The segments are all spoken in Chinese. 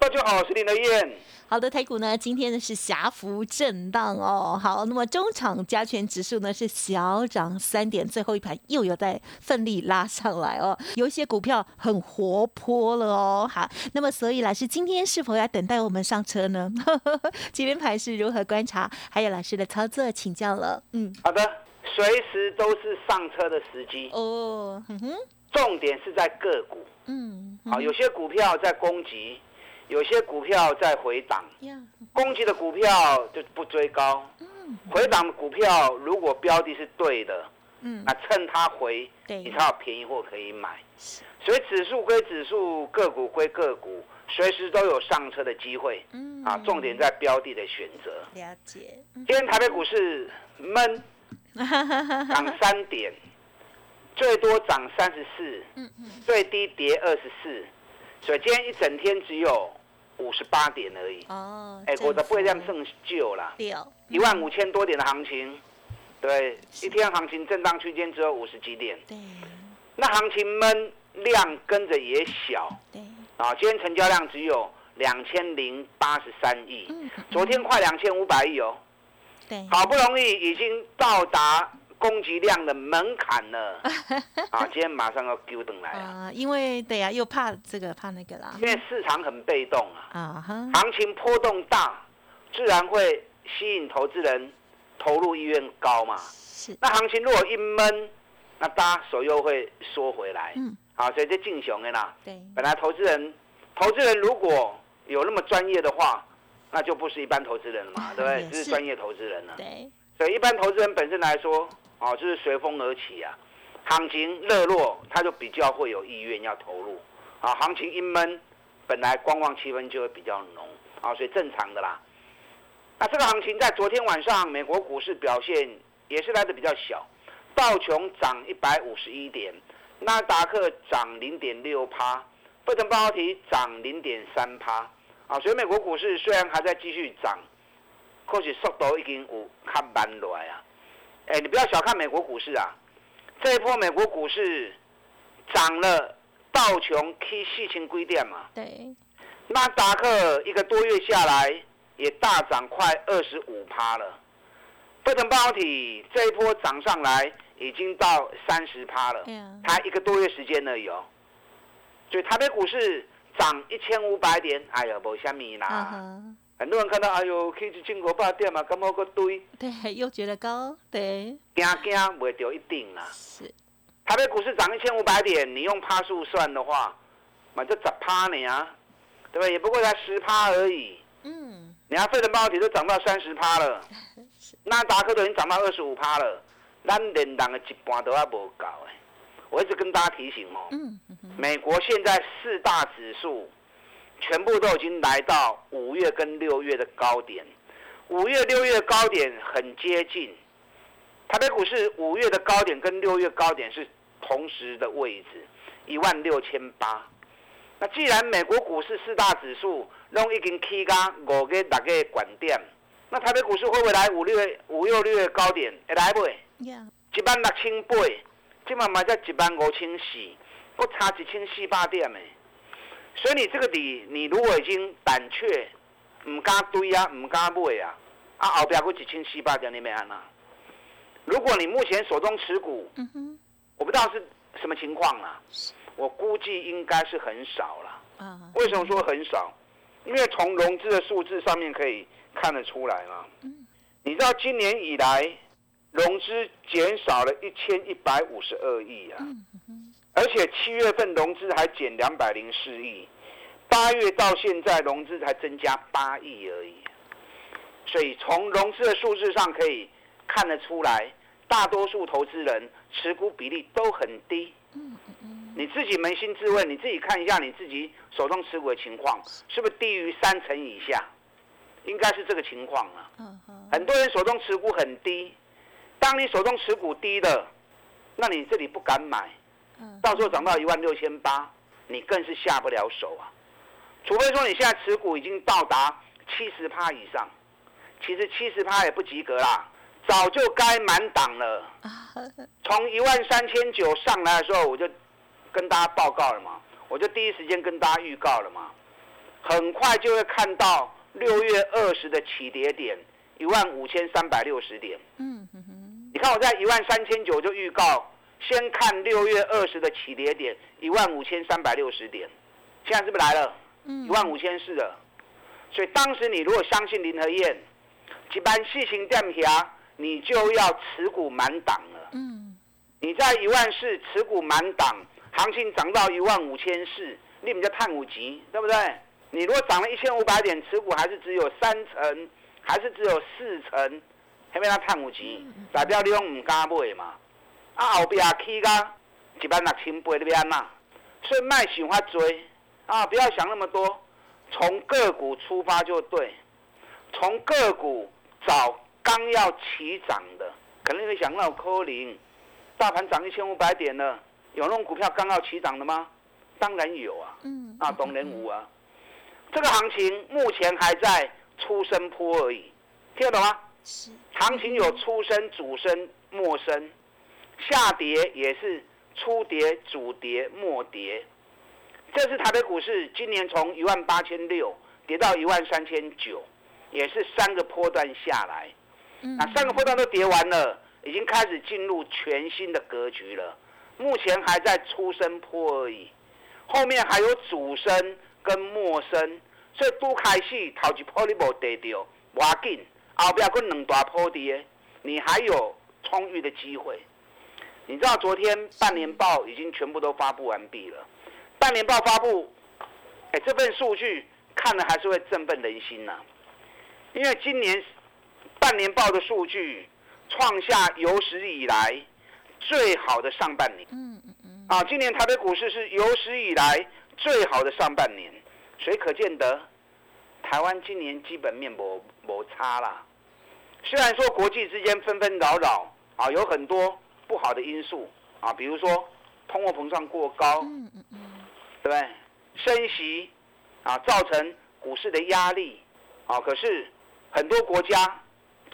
大家好，我是林德燕。好的，台股呢，今天呢是狭幅震荡哦。好，那么中场加权指数呢是小涨三点，最后一盘又有在奋力拉上来哦。有一些股票很活泼了哦。好，那么所以老师今天是否要等待我们上车呢？今天盘是如何观察？还有老师的操作请教了。嗯，好的，随时都是上车的时机哦。哼哼，重点是在个股。嗯，好，有些股票在攻击，有些股票在回档。攻击的股票就不追高，回档的股票如果标的是对的，嗯，那趁它回，你才有便宜货可以买。所以指数归指数，个股归个股，随时都有上车的机会。嗯，啊，重点在标的的选择。了解。今天台北股市闷，涨三点。最多涨三十四，最低跌二十四，所以今天一整天只有五十八点而已。哦，哎，我的不会这样剩旧了。一万五千多点的行情，对，一天行情震荡区间只有五十几点。对，那行情闷，量跟着也小。对，啊，今天成交量只有两千零八十三亿，昨天快两千五百亿哦。对，好不容易已经到达。供给量的门槛呢？啊，今天马上要丢等来啊！因为对呀，又怕这个怕那个啦。因为市场很被动啊，行情波动大，自然会吸引投资人投入意愿高嘛。是。那行情如果一闷，那大家手又会缩回来。嗯。好，所以这进熊的啦。对。本来投资人，投资人如果有那么专业的话，那就不是一般投资人了嘛，对不对？是专业投资人了。对。所以一般投资人本身来说。哦，就是随风而起啊，行情热络，他就比较会有意愿要投入。啊，行情一闷，本来观望气氛就会比较浓，啊，所以正常的啦。那这个行情在昨天晚上美国股市表现也是来的比较小，道琼涨一百五十一点，纳达克涨零点六趴，费城半导体涨零点三趴，啊，所以美国股市虽然还在继续涨，可是速度已经有较慢落来啊。哎，你不要小看美国股市啊！这一波美国股市涨了，道琼 K 四千规点嘛。对。纳达克一个多月下来也大涨快二十五趴了。费城半导体这一波涨上来已经到三十趴了。才一个多月时间而已哦。所以台北股市涨一千五百点，哎呀，无虾米啦。很多人看到，哎呦，去一千五百点嘛，感觉个堆。对，又觉得高，对。惊惊，袂着一定啦。是。台北股市涨一千五百点，你用趴数算的话，嘛就十趴呢啊，对不对？也不过才十趴而已。嗯。你看费城半导体都涨到三十趴了，纳达克都已经涨到二十五趴了，咱连档的一半都还无够哎。我一直跟大家提醒哦，美国现在四大指数。全部都已经来到五月跟六月的高点，五月六月高点很接近，台北股市五月的高点跟六月高点是同时的位置，一万六千八。那既然美国股市四大指数拢已经起加五个六个管点，那台北股市会不会来五六月五六六月高点？会来不？一万六千八，今晚买在一万五千四，不差一千四百点的。所以你这个底，你如果已经胆怯，唔敢堆啊，唔敢买啊，啊后边过一千四百点你没安呐？如果你目前手中持股，嗯哼，我不知道是什么情况啦，我估计应该是很少了。啊，为什么说很少？因为从融资的数字上面可以看得出来嘛。嗯，你知道今年以来融资减少了一千一百五十二亿啊。而且七月份融资还减两百零四亿，八月到现在融资才增加八亿而已，所以从融资的数字上可以看得出来，大多数投资人持股比例都很低。你自己扪心自问，你自己看一下你自己手中持股的情况，是不是低于三成以下？应该是这个情况啊。很多人手中持股很低，当你手中持股低的，那你这里不敢买，到时候涨到一万六千八，你更是下不了手啊。除非说你现在持股已经到达七十趴以上，其实七十趴也不及格啦，早就该满档了。从一万三千九上来的时候，我就跟大家报告了嘛，我就第一时间跟大家预告了嘛，很快就会看到六月二十的起跌点一万五千三百六十点。嗯你看我在一万三千九就预告，先看六月二十的起跌点一万五千三百六十点，现在是不是来了？一万五千四了。所以当时你如果相信林和燕，一般细心店下，你就要持股满档了。嗯，你在一万四持股满档，行情涨到一万五千四，你们叫探五级，对不对？你如果涨了一千五百点，持股还是只有三成，还是只有四成，还没到探五级，代表你用唔敢买嘛？啊后边起个一万六千八，你要安那？所以卖想法追。啊，不要想那么多，从个股出发就对。从个股找刚要起涨的，可能会想到科林，大盘涨一千五百点了，有那种股票刚要起涨的吗？当然有啊。嗯。啊，东人五啊，这个行情目前还在出生坡而已，听得懂吗？是。行情有出生、主升、末升，下跌也是初跌、主跌、末跌。这是台北股市今年从一万八千六跌到一万三千九，也是三个波段下来，那三个波段都跌完了，已经开始进入全新的格局了。目前还在出生坡而已，后面还有主升跟末升，所以都开始头一波你无跌掉，挖紧后边跟两大坡跌，你还有充裕的机会。你知道昨天半年报已经全部都发布完毕了。半年报发布，哎，这份数据看了还是会振奋人心呐。因为今年半年报的数据创下有史以来最好的上半年。嗯嗯嗯。啊，今年台北股市是有史以来最好的上半年，所以可见得台湾今年基本面没没差啦。虽然说国际之间纷纷扰扰啊，有很多不好的因素啊，比如说通货膨胀过高。嗯嗯嗯。对不对？升息啊，造成股市的压力啊。可是很多国家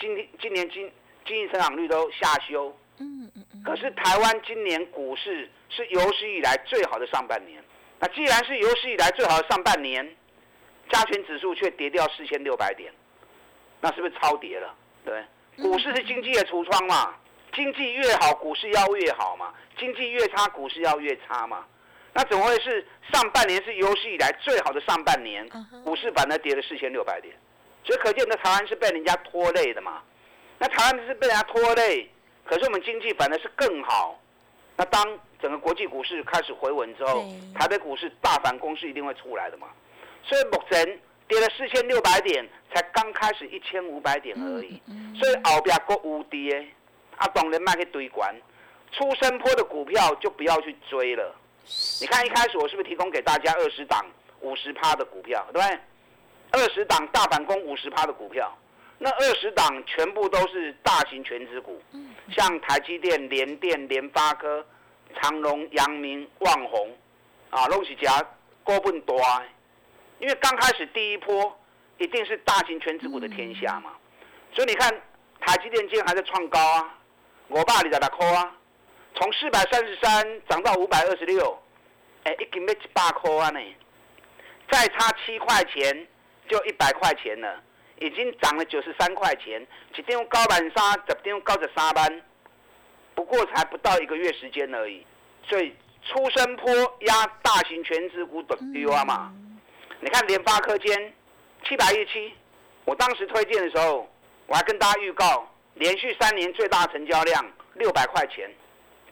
今今年经经济增长率都下修。嗯嗯嗯。可是台湾今年股市是有史以来最好的上半年。那既然是有史以来最好的上半年，加权指数却跌掉四千六百点，那是不是超跌了？对，股市是经济的橱窗嘛，经济越好，股市要越好嘛；经济越差，股市要越差嘛。那怎么会是上半年是有史以来最好的上半年？股市反而跌了四千六百点，所以可见那台湾是被人家拖累的嘛？那台湾是被人家拖累，可是我们经济反而是更好。那当整个国际股市开始回稳之后，台北股市大反攻是一定会出来的嘛？所以目前跌了四千六百点，才刚开始一千五百点而已。所以后边国无跌，啊，当然卖去堆管，出生坡的股票就不要去追了。你看一开始我是不是提供给大家二十档五十趴的股票，对不对？二十档大反攻五十趴的股票，那二十档全部都是大型全资股，像台积电、联电、联发科、长隆、阳明、旺宏，啊，拢是加高分多。因为刚开始第一波一定是大型全资股的天下嘛，所以你看台积电今天还在创高啊，我爸你在哪扣啊？从四百三十三涨到五百二十六，哎，一斤要一百块啊呢，再差七块钱就一百块钱了，已经涨了九十三块钱，一张高板沙，十张高十三班，不过才不到一个月时间而已，所以出生坡压大型全资股的丢啊嘛，你看联发科间七百一七，我当时推荐的时候，我还跟大家预告，连续三年最大成交量六百块钱。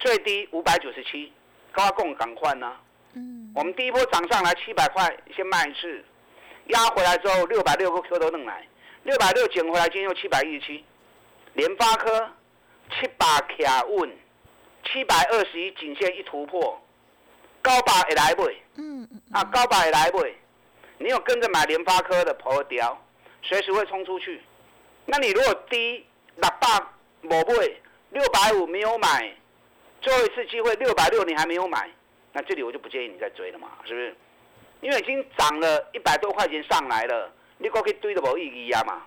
最低五百九十七，高供赶快呢。嗯，我们第一波涨上来七百块，先卖一次，压回来之后六百六个 Q 都弄来，六百六捡回来，今天又七百一十七。联发科七百卡稳，七百二十一颈线一突破，高把也来不，嗯嗯，啊高把也来不，你有跟着买联发科的破雕，随时会冲出去。那你如果低六百某买，六百五没有买，最后一次机会六百六你还没有买，那这里我就不建议你再追了嘛，是不是？因为已经涨了一百多块钱上来了，你过去堆的无意义啊嘛。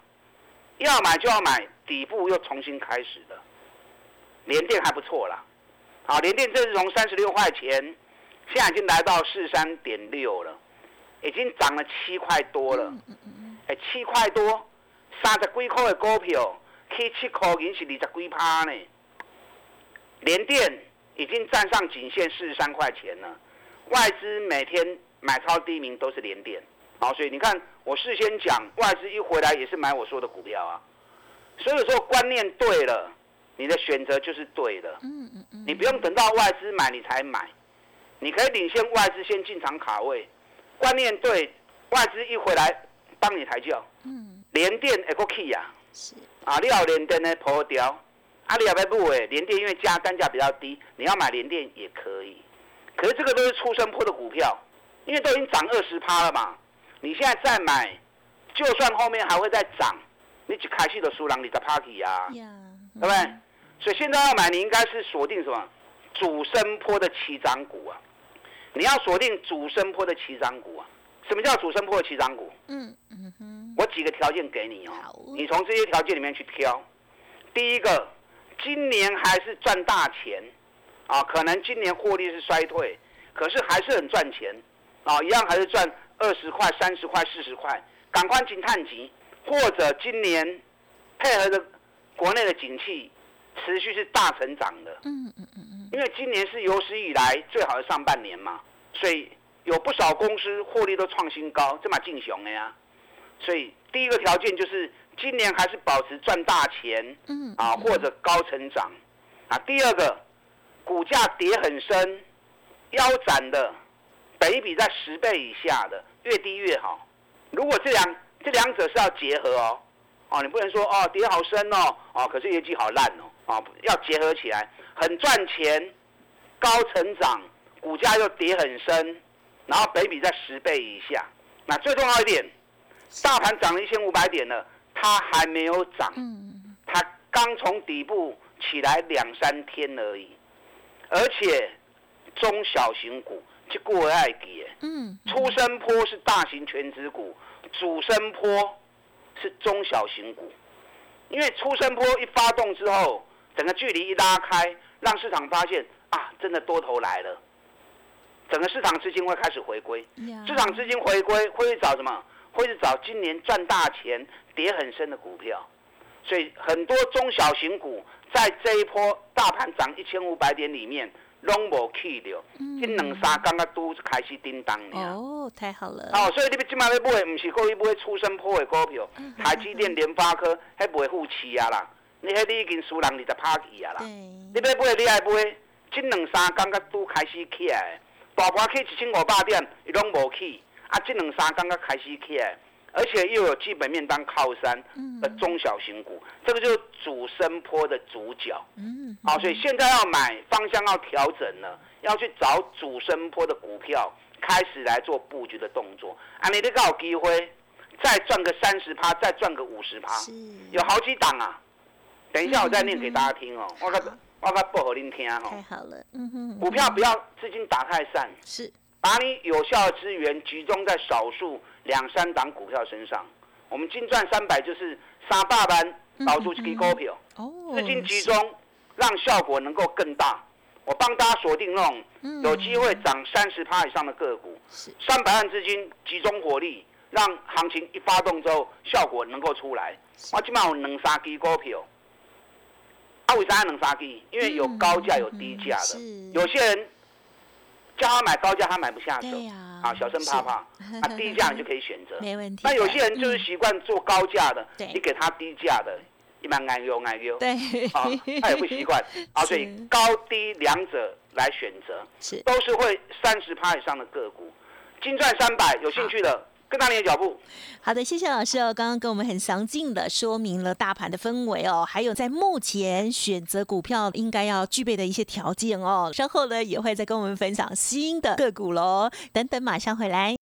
要买就要买，底部又重新开始的，连电还不错啦。好，连电这是从三十六块钱，现在已经来到四三点六了，已经涨了七块多了。哎，七块多，三十几块的股票，去七块银是二十几趴呢。连电已经站上颈线四十三块钱了，外资每天买超第一名都是连电。好，所以你看，我事先讲，外资一回来也是买我说的股票啊。所以说观念对了，你的选择就是对的。嗯嗯嗯。你不用等到外资买你才买，你可以领先外资先进场卡位。观念对，外资一回来帮你抬轿。嗯。连电一个 key 啊。是。啊，你要连电呢破掉，啊，你要不买连电，因为加单价比较低，你要买连电也可以。可是这个都是出生坡的股票，因为都已经涨二十趴了嘛。你现在再买，就算后面还会再涨，你只开始的输人你的 party 啊，对不对？所以现在要买，你应该是锁定什么？主升坡的起涨股啊！你要锁定主升坡的起涨股啊！什么叫主升坡的起涨股？嗯嗯哼，我几个条件给你哦，你从这些条件里面去挑。第一个，今年还是赚大钱啊，可能今年获利是衰退，可是还是很赚钱啊，一样还是赚。二十块、三十块、四十块，赶快进探级，或者今年配合的国内的景气持续是大成长的。嗯嗯嗯嗯。因为今年是有史以来最好的上半年嘛，所以有不少公司获利都创新高，这么进雄的呀。所以第一个条件就是今年还是保持赚大钱，嗯啊或者高成长啊。第二个，股价跌很深，腰斩的。一比在十倍以下的，越低越好。如果这两这两者是要结合哦，哦，你不能说哦跌好深哦，哦，可是业绩好烂哦，啊，要结合起来，很赚钱，高成长，股价又跌很深，然后北比在十倍以下。那最重要一点，大盘涨了一千五百点了，它还没有涨，它刚从底部起来两三天而已，而且中小型股。就过爱给，嗯，出生坡是大型全值股，主升坡是中小型股，因为出生坡一发动之后，整个距离一拉开，让市场发现啊，真的多头来了，整个市场资金会开始回归，市场资金回归会去找什么？会是找今年赚大钱、跌很深的股票，所以很多中小型股在这一波大盘涨一千五百点里面。拢无去掉，这两三刚刚都开始叮当了。哦，太好了。哦，所以你今麦要买，唔是故意买出生破的股票，台积电、联发科，迄不会负气啊啦。你迄你已经输人，你就拍去啊啦。你要买，你爱买，这两三刚刚都开始起来，大盘去一千五百点，伊拢无起，啊，这两三刚刚开始起来。而且又有基本面当靠山的中小型股，这个就是主升坡的主角。嗯，好，所以现在要买方向要调整了，要去找主升坡的股票，开始来做布局的动作。啊，你这个有机会再赚个三十趴，再赚个五十趴，有好几档啊。等一下我再念给大家听哦，我个我个不好您听哦。太好了，嗯哼。股票不要资金打太散，是把你有效的资源集中在少数。两三档股票身上，我们金赚三百就是三大班导出去股票，资金集中让效果能够更大。我帮大家锁定那种有机会涨三十趴以上的个股，三百万资金集中火力，让行情一发动之后效果能够出来。我起码有两三支股票，啊，为啥要两三支？因为有高价有低价的，有些人。叫他买高价，他买不下手，啊，小声怕怕，啊，低价你就可以选择。没问题。那有些人就是习惯做高价的，你给他低价的，一般爱优爱优，对，啊，他也不习惯，啊，所以高低两者来选择，是。都是会三十趴以上的个股，金赚三百，有兴趣的跟上你的脚步。好的，谢谢老师哦。刚刚跟我们很详尽的说明了大盘的氛围哦，还有在目前选择股票应该要具备的一些条件哦。稍后呢也会再跟我们分享新的个股喽。等等，马上回来。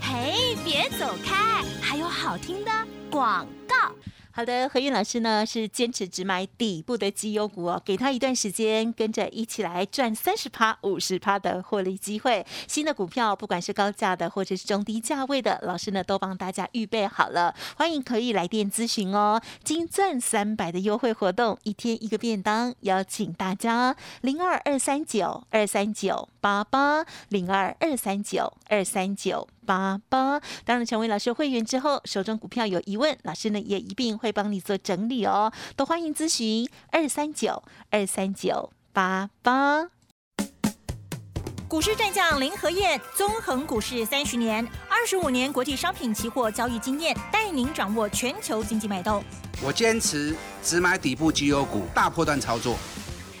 嘿，别走开，还有好听的广告。好的，何韵老师呢是坚持只买底部的绩优股哦，给他一段时间，跟着一起来赚三十趴、五十趴的获利机会。新的股票，不管是高价的或者是中低价位的，老师呢都帮大家预备好了，欢迎可以来电咨询哦。金钻三百的优惠活动，一天一个便当，邀请大家零二二三九二三九八八零二二三九二三九。八八，当然成为老师会员之后，手中股票有疑问，老师呢也一并会帮你做整理哦，都欢迎咨询二三九二三九八八。股市战将林和燕，纵横股市三十年，二十五年国际商品期货交易经验，带您掌握全球经济脉动。我坚持只买底部绩优股，大波段操作。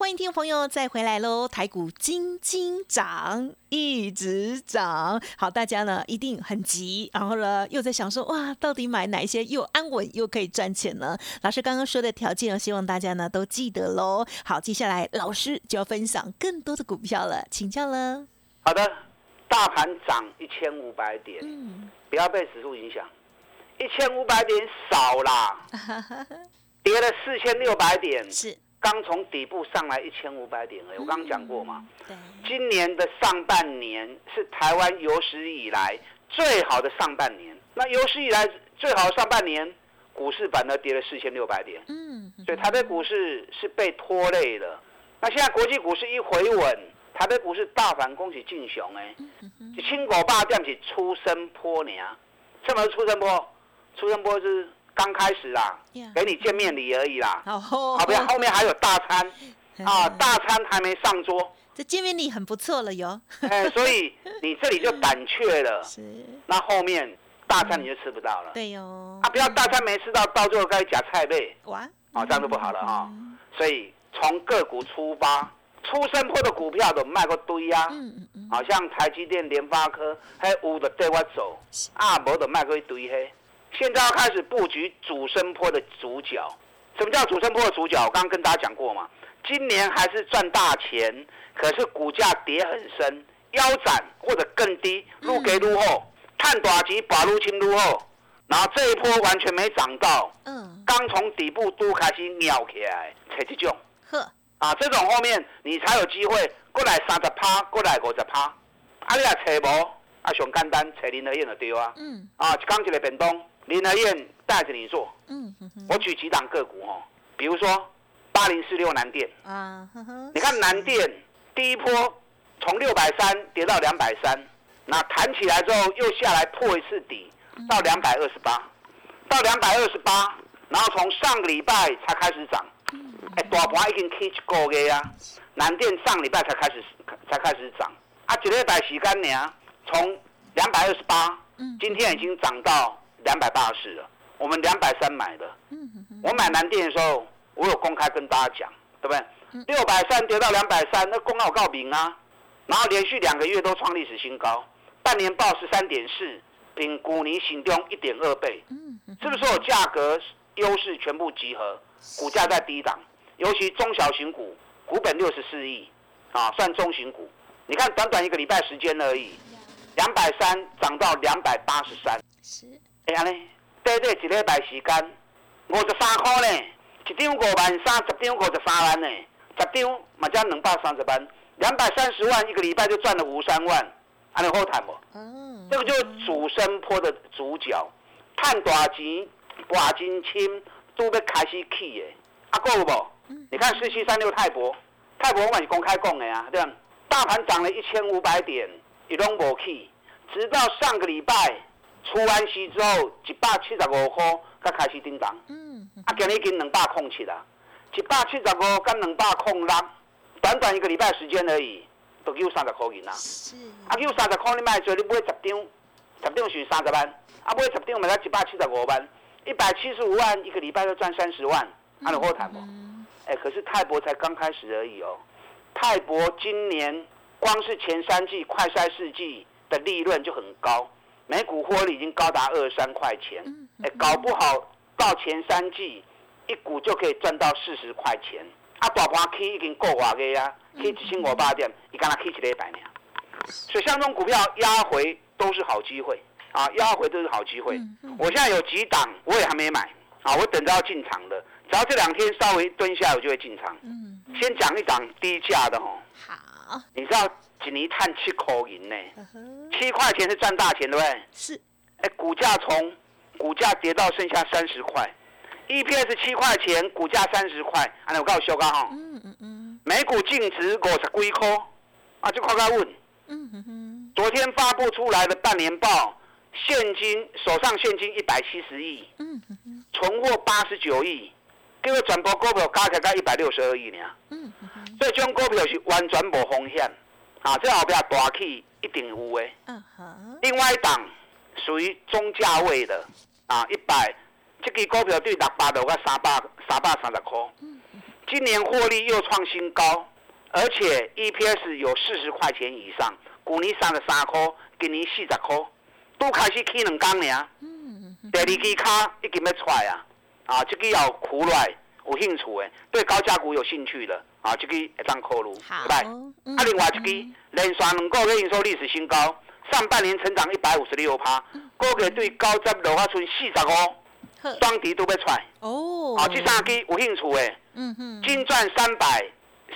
欢迎听众朋友再回来喽！台股金金涨，一直涨。好，大家呢一定很急，然后呢又在想说，哇，到底买哪一些又安稳又可以赚钱呢？老师刚刚说的条件，希望大家呢都记得喽。好，接下来老师就要分享更多的股票了，请教了。好的，大盘涨一千五百点，嗯，不要被指数影响，一千五百点少啦，跌了四千六百点是。刚从底部上来一千五百点而已，我刚刚讲过嘛。今年的上半年是台湾有史以来最好的上半年。那有史以来最好的上半年，股市反而跌了四千六百点。嗯。所以台北股市是被拖累了。那现在国际股市一回稳，台北股市大反攻是进雄哎。青果霸店是出生坡呢？什么是出生坡？出生坡是。刚开始啦，给你见面礼而已啦，好不要 后面还有大餐啊，大餐还没上桌，这见面礼很不错了哟。哎，所以 你这里就胆怯了，是，那后面大餐你就吃不到了。对哟，啊，不要大餐没吃到，到最后该夹菜呗，哇，啊，这样就不好了啊。所以从个股出发，出生坡的股票都卖过堆呀，嗯嗯嗯，好像台积电、联发科，还有的对我走，啊，无的卖过一堆嘿。现在要开始布局主升坡的主角。什么叫主升坡的主角？我刚刚跟大家讲过嘛。今年还是赚大钱，可是股价跌很深，腰斩或者更低，入给入后，探短期把入清入后，然后这一波完全没涨到，嗯，刚从底部都开始尿起来，才这种，呵，啊，这种后面你才有机会过来三十趴，过来五十趴，啊，你来找无？啊，上简单，找林德燕就对啊，嗯，啊，刚一个便当。林和燕带着你做，嗯，我举几档个股哦，比如说八零四六南电。啊，你看南电第一波从六百三跌到两百三，那弹起来之后又下来破一次底，到两百二十八，到两百二十八，然后从上个礼拜才开始涨，哎，大盘已经 catch 过嘅啊，南电上礼拜才开始才开始涨，啊，一礼拜时间呢，从两百二十八，今天已经涨到。两百八十了，我们两百三买的。我买南电的时候，我有公开跟大家讲，对不对？六百三跌到两百三，那公告告明啊。然后连续两个月都创历史新高，半年报十三点四，比股尼行中一点二倍。是不是有价格优势全部集合？股价在低档，尤其中小型股，股本六十四亿，啊，算中型股。你看短短一个礼拜时间而已，两百三涨到两百八十三。是。哎呀呢，短短一礼拜时间，五十三块呢，一张五万三，十张五十三万呢，十张嘛才两百三十万，两百三十万一个礼拜就赚了五三万，安尼好谈不？嗯，这个就是主升坡的主角，赚大钱，挂金轻，都要开始起的。啊，够不？你看四七三六泰博，泰博我嘛是公开讲的啊，对吧？大盘涨了一千五百点，一拢无起，直到上个礼拜出完息之后，一百七十五块才开始叮当。嗯，啊，今日已经两百空七啦，一百七十五跟两百空六，短短一个礼拜时间而已，都有三十块银啦。是。啊，有三十块你卖做，你买十张，十张是三十万，啊，买十张买才一百七十五万，一百七十五万一个礼拜就赚三十万，啊，你好谈不？哎，可是泰博才刚开始而已哦。泰博今年光是前三季快筛四季的利润就很高，每股获利已经高达二三块钱。哎，搞不好到前三季一股就可以赚到四十块钱。啊，大盘起已经够话个呀，起一千五百点，你刚才起一个百年。所以像这种股票压回都是好机会啊，压回都是好机会。我现在有几档我也还没买啊，我等着要进场的。只要这两天稍微蹲下，我就会进场。嗯，先讲一档低价的吼。好。你知道几年探七块银呢？七块钱是赚大钱，对不对？是。哎，股价从股价跌到剩下三十块，EPS 七块钱，股价三十块，啊，我告诉修刚哈。嗯嗯嗯。每股净值五十几块，啊，就快快问。嗯哼哼。昨天发布出来的半年报，现金手上现金一百七十亿。嗯哼哼。存货八十九亿。这个全部股票加起来才一百六十二亿呢，所以这种股票是完全无风险，啊，这后边大气一定有诶。嗯另外一档属于中价位的，啊，一百，这个股票对六百多个三百三百三十块，今年获利又创新高，而且 EPS 有四十块钱以上，去年三十三块，今年四十块，都开始起两工呢。第二支卡已经要出来啊。啊，这个要苦来有兴趣的，对高价股有兴趣的，啊，这个会当考虑，对吧？啊，另外一个连续两个月营收历史新高，上半年成长一百五十六趴，股价对高值落花村四十五，双底都要出。哦，啊，这三支有兴趣的，嗯哼，净赚三百，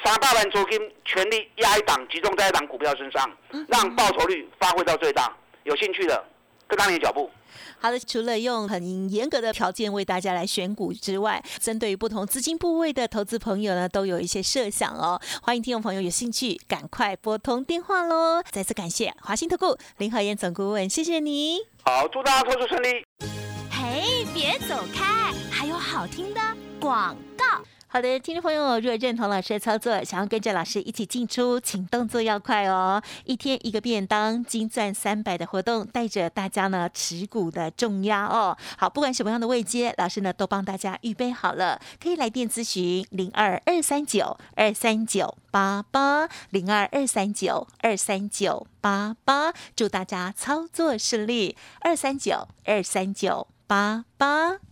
三百万租金全力压一档，集中在一档股票身上，让报酬率发挥到最大。有兴趣的，跟上你的脚步。好的，除了用很严格的条件为大家来选股之外，针对于不同资金部位的投资朋友呢，都有一些设想哦。欢迎听众朋友有兴趣，赶快拨通电话喽！再次感谢华兴特顾林和燕总顾问，谢谢你。好，祝大家投资顺利。嘿，别走开，还有好听的广告。好的，听众朋友，如果认同老师的操作，想要跟着老师一起进出，请动作要快哦！一天一个便当，金钻三百的活动，带着大家呢持股的重压哦。好，不管什么样的位阶，老师呢都帮大家预备好了，可以来电咨询零二二三九二三九八八零二二三九二三九八八，祝大家操作顺利，二三九二三九八八。